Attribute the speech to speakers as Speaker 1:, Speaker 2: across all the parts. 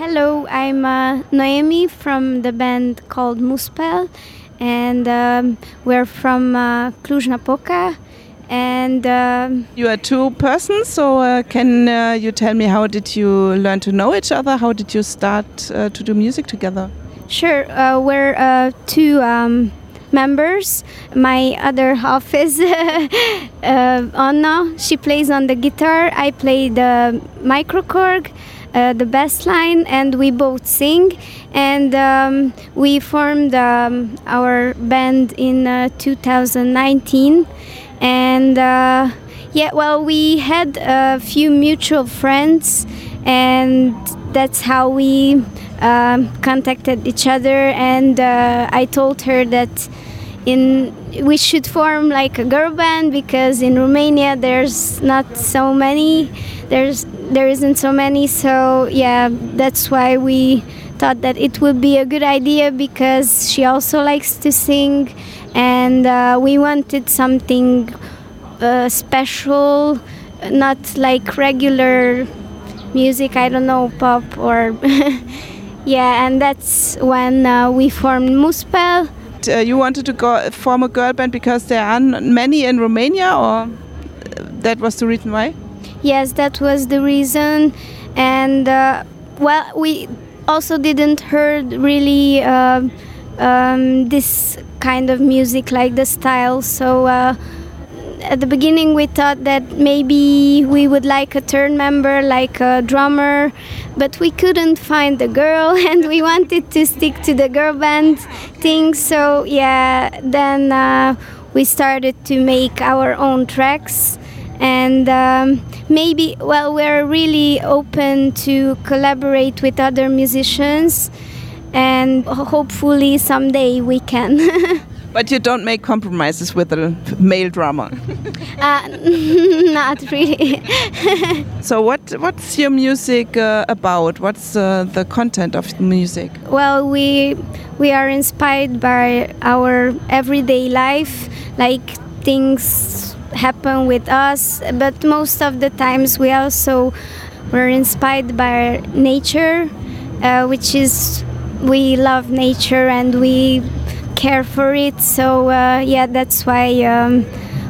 Speaker 1: Hello, I'm uh, Noemi from the band called Musspell, and um, we're from uh, Cluj-Napoca. And um,
Speaker 2: You are two persons, so uh, can uh, you tell me how did you learn to know each other? How did you start uh, to do music together?
Speaker 1: sure, uh, we're uh, two um, members. My other half is uh, Anna. She plays on the guitar. I play the microKORG. Uh, the bass line and we both sing. And um, we formed um, our band in uh, 2019 and uh, yeah well we had a few mutual friends and that's how we um, contacted each other. And uh, i told her that in we should form like a girl band because in romania there's not so many there's there isn't so many so yeah that's why we thought that it would be a good idea because she also likes to sing and uh, we wanted something uh, special not like regular music i don't know pop or yeah and that's when uh, we formed Musspell
Speaker 2: Uh, you wanted to go form a girl band because there aren't many in Romania, or uh, that was the reason why?
Speaker 1: Yes, that was the reason, and uh, well, we also didn't heard really uh, um, this kind of music, like the style. So uh, at the beginning, we thought that maybe we would like a third member, like a drummer, but we couldn't find the girl, and we wanted to stick to the girl band thing. So yeah, then uh, we started to make our own tracks and um, maybe well we're really open to collaborate with other musicians and hopefully someday we can
Speaker 2: But you don't make compromises with a male drummer.
Speaker 1: uh, not really
Speaker 2: so what what's your music uh, about? What's uh, the content of the music?
Speaker 1: well we we are inspired by our everyday life like things happen with us but most of the times we also were inspired by nature uh, which is we love nature and we care for it. So uh, yeah that's why um,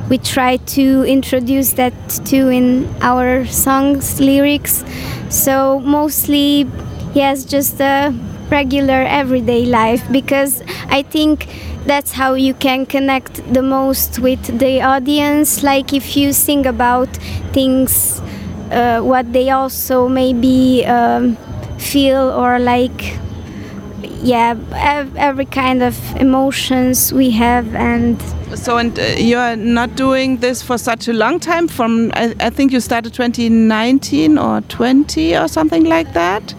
Speaker 1: we try to introduce that too in our songs lyrics. So mostly yes just a regular everyday life because i think that's how you can connect the most with the audience like if you sing about things uh, what they also maybe um, feel or like yeah ev- every kind of emotions we have and
Speaker 2: So and uh, you are not doing this for such a long time. From I, I think you started 2019 or 20 or something like that.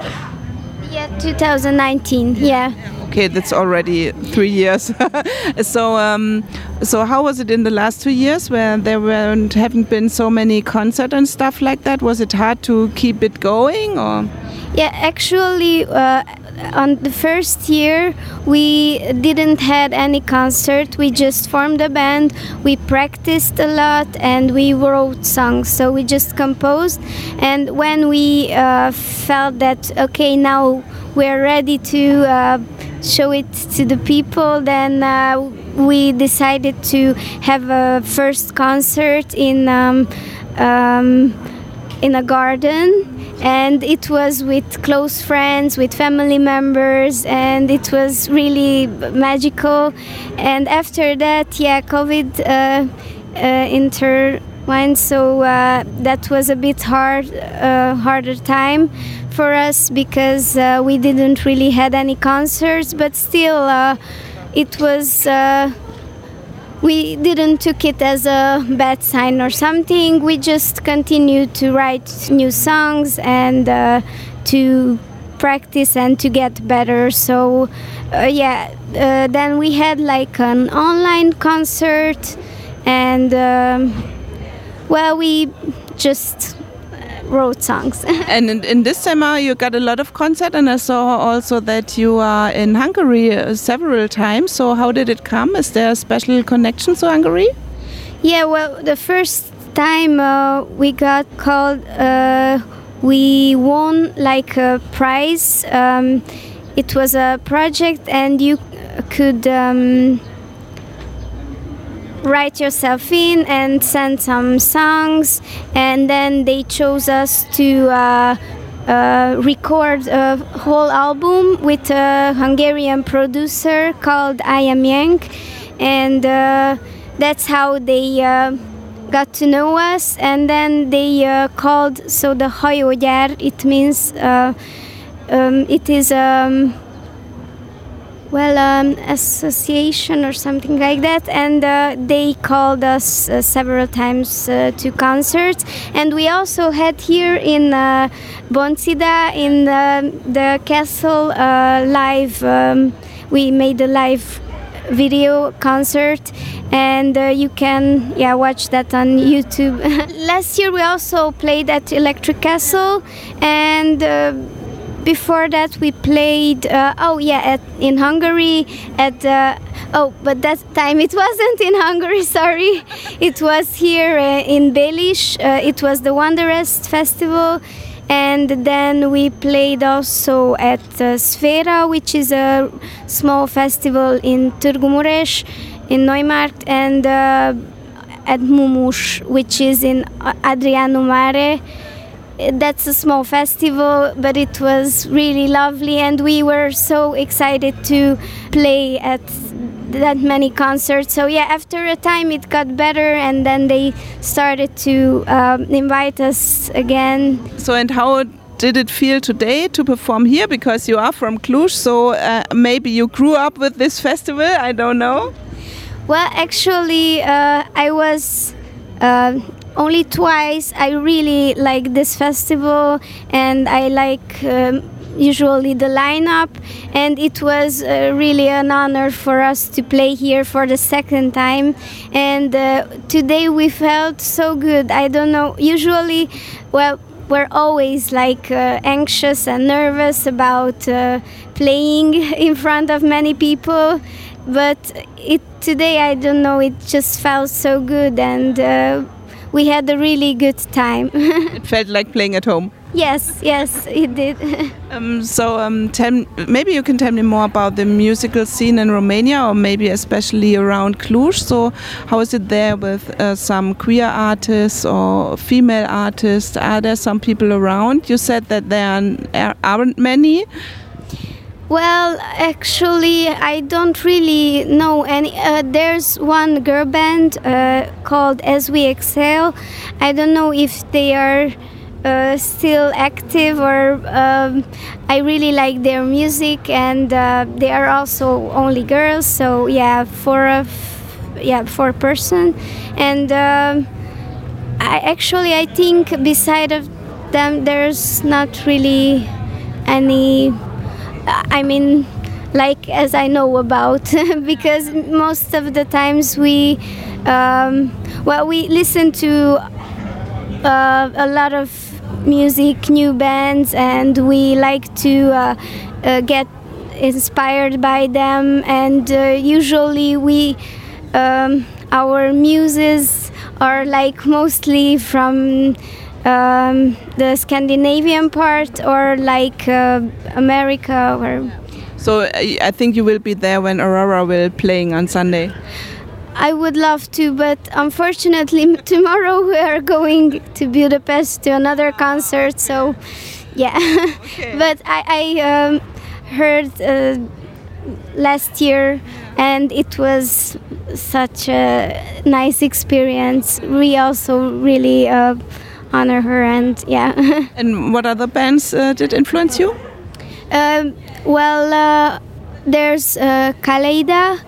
Speaker 1: yeah 2019 yeah
Speaker 2: Okay, that's already three years. so, um, so how was it in the last two years, where there weren't haven't been so many concerts and stuff like that? Was it hard to keep it going, or?
Speaker 1: Yeah, actually, uh, on the first year, we didn't had any concert. We just formed a band. We practiced a lot and we wrote songs. So we just composed. And when we uh, felt that okay, now we're ready to uh, show it to the people, then uh, we decided to have a first concert in. Um, um, in a garden. And it was with close friends with family members and it was really magical. And after that yeah covid uh, uh, intertwined so uh, that was a bit hard uh, harder time for us because uh, we didn't really had any concerts but still uh, it was uh, we didn't took it as a bad sign or something. We just continued to write new songs and uh, to practice and to get better. So uh, yeah then we had like an online concert and um, well we just uh, wrote songs
Speaker 2: and in, in this summer you got a lot of concert, and I saw also that you are in Hungary uh, several times. So how did it come? Is there a special connection to Hungary?
Speaker 1: Yeah, well, the first time uh, we got called uh, we won like a prize. Um, it was a project, and you could um, write yourself in and send some songs, and then they chose us to. Uh, uh, record a whole album with a Hungarian producer called I Am Yank, and uh, that's how they uh, got to know us. And then they uh, called so the Hajógyár. It means uh, um, it is. Um, well, um, association or something like that, and uh, they called us uh, several times uh, to concerts. And we also had here in uh, Bonțida in the, the castle uh, live. Um, we made a live video concert and uh, you can yeah watch that on youtube last year we also played at electric castle and uh, before that we played uh, oh yeah at, in hungary at uh, oh but that time it wasn't in hungary sorry. It was here uh, in Bélis uh, it was the Wanderest festival. And then we played also at uh, Sfera which is a small festival in Târgu Mureș in Neumarkt and uh, at Mumus which is in Adriano Mare that's a small festival, but it was really lovely, and we were so excited to play at that many concerts. So yeah, after a time it got better, and then they started to um, invite us again.
Speaker 2: So and how did it feel today to perform here? Because you are from Cluj, so uh, maybe you grew up with this festival. I don't know.
Speaker 1: Well, actually, uh, I was. Uh, only twice. I really like this festival, and I like um, usually the lineup. And it was uh, really an honor for us to play here for the second time. And uh, today we felt so good. I don't know. Usually, well, we're always like uh, anxious and nervous about uh, playing in front of many people but it today i don't know it just felt so good and uh, we had a really good time.
Speaker 2: it felt like playing at home.
Speaker 1: Yes, yes, it did.
Speaker 2: um, so, um, tell, maybe you can tell me more about the musical scene in Romania, or maybe especially around Cluj. So, how is it there with uh, some queer artists or female artists? Are there some people around? You said that there aren't many.
Speaker 1: Well, actually, I don't really know any. Uh, there's one girl band uh, called As We Exhale. I don't know if they are uh, still active or um, I really like their music and uh, they are also only girls. So yeah, for a yeah for person and um, I actually I think beside of them there's not really any I mean, like as I know about, because most of the times we, um, well, we listen to uh, a lot of music, new bands, and we like to uh, uh, get inspired by them. And uh, usually we, um, our muses are like mostly from um, the Scandinavian part or like uh, America or.
Speaker 2: So I think you will be there when Aurora will playing on Sunday.
Speaker 1: I would love to, but unfortunately tomorrow we are going to Budapest to another concert. So, yeah. Okay. but I, I um, heard uh, last year, and it was such a nice experience. We also really. Uh, honor her and yeah.
Speaker 2: and what other bands uh, did influence you?
Speaker 1: Um, well, uh, there's uh, Kaleida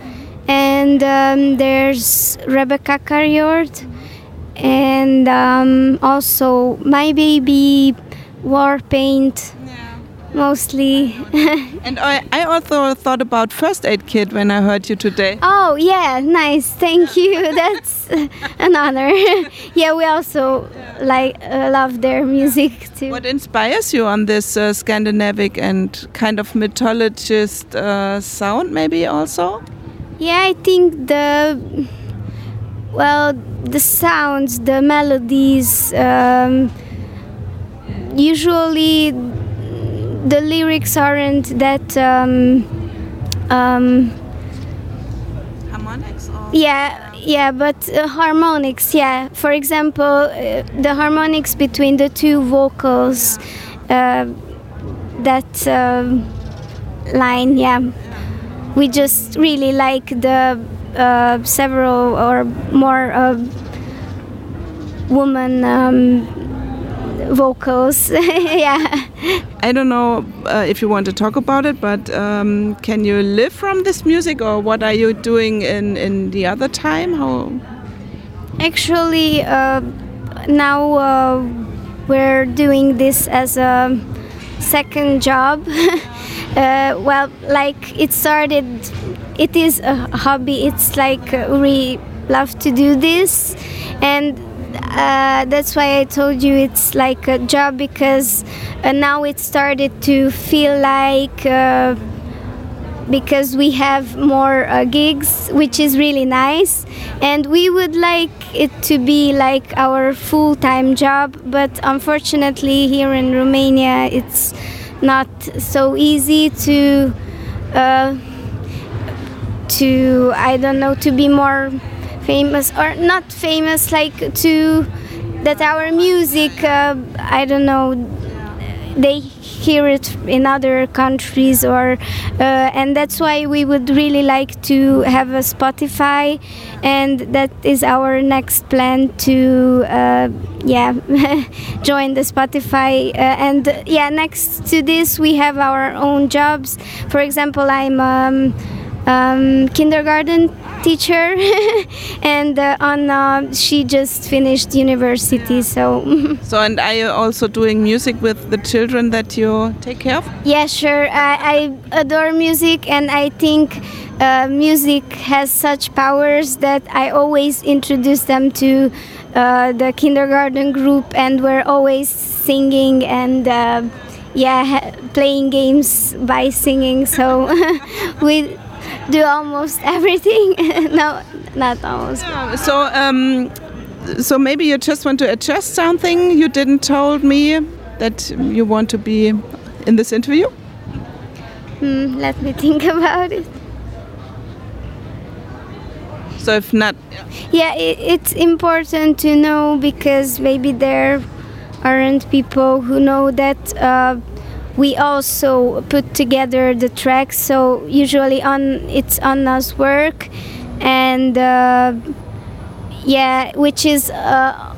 Speaker 1: and um, there's Rebekka Karijord and um, also My Baby, War Warpaint mostly.
Speaker 2: and I, I also thought about First Aid Kit when I heard you today.
Speaker 1: Oh, yeah, nice. Thank you. That's an honor. yeah, we also like uh, love their music too.
Speaker 2: What inspires you on this uh, Scandinavic and kind of mythologist uh, sound, maybe also?
Speaker 1: Yeah, I think the well, the sounds, the melodies. Um, usually the lyrics aren't that. Um, um,
Speaker 2: Harmonics or
Speaker 1: yeah, yeah, but uh, harmonics, yeah. For example, uh, the harmonics between the two vocals, uh, that um line, yeah. We just really like the uh, several or more uh, woman um, vocals, yeah.
Speaker 2: I don't know uh, if you want to talk about it, but um, can you live from this music, or what are you doing in in the other time? How?
Speaker 1: Actually, uh, now uh, we're doing this as a second job. uh, well, like it started, it is a hobby. It's like uh, we love to do this, and uh, that's why I told you it's like a job because uh, now it started to feel like. Uh, because we have more uh, gigs, which is really nice. And we would like it to be like our full time job, but unfortunately, here in Romania, it's not so easy to. Uh, to I don't know to be more famous or not famous like to that our music uh, I don't know they hear it in other countries or uh, and that's why we would really like to have a spotify and that is our next plan to uh, yeah join the spotify uh, and yeah next to this we have our own jobs. For example i'm um, um, kindergarten teacher and uh, Anna she just finished university so
Speaker 2: So, and are you also doing music with the children that you take care of?
Speaker 1: Yeah, sure. I, I adore music, and I think uh, music has such powers that I always introduce them to uh, the kindergarten group, and we're always singing and. Uh, yeah, playing games by singing. So we do almost everything. no, not almost.
Speaker 2: So, um, so maybe you just want to adjust something you didn't told me that you want to be in this interview.
Speaker 1: Hmm, let me think about it.
Speaker 2: So if not,
Speaker 1: Yeah, i it's important to know because maybe there aren't people who know that uh, we also put together the tracks. So usually on it's Anna's work, and uh, yeah, which is. Uh,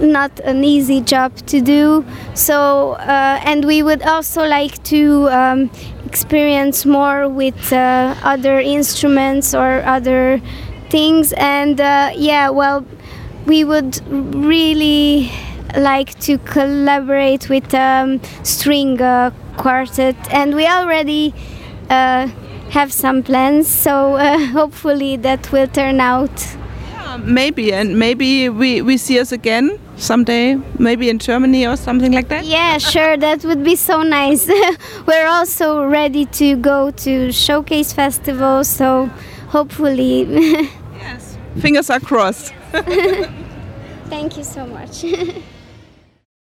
Speaker 1: not an easy job to do. So, uh, and we would also like to um, experience more with uh, other instruments or other things. And uh, yeah, well, we would really like to collaborate with um, string uh, quartet, and we already uh, have some plans. So uh, hopefully that will turn out.
Speaker 2: maybe, and maybe we, we see us again someday, maybe in Germany or something like that.
Speaker 1: Yeah, sure, that would be so nice. We're also ready to go to Showcase Festival, so hopefully.
Speaker 2: Yes. Fingers are crossed.
Speaker 1: Thank you so much.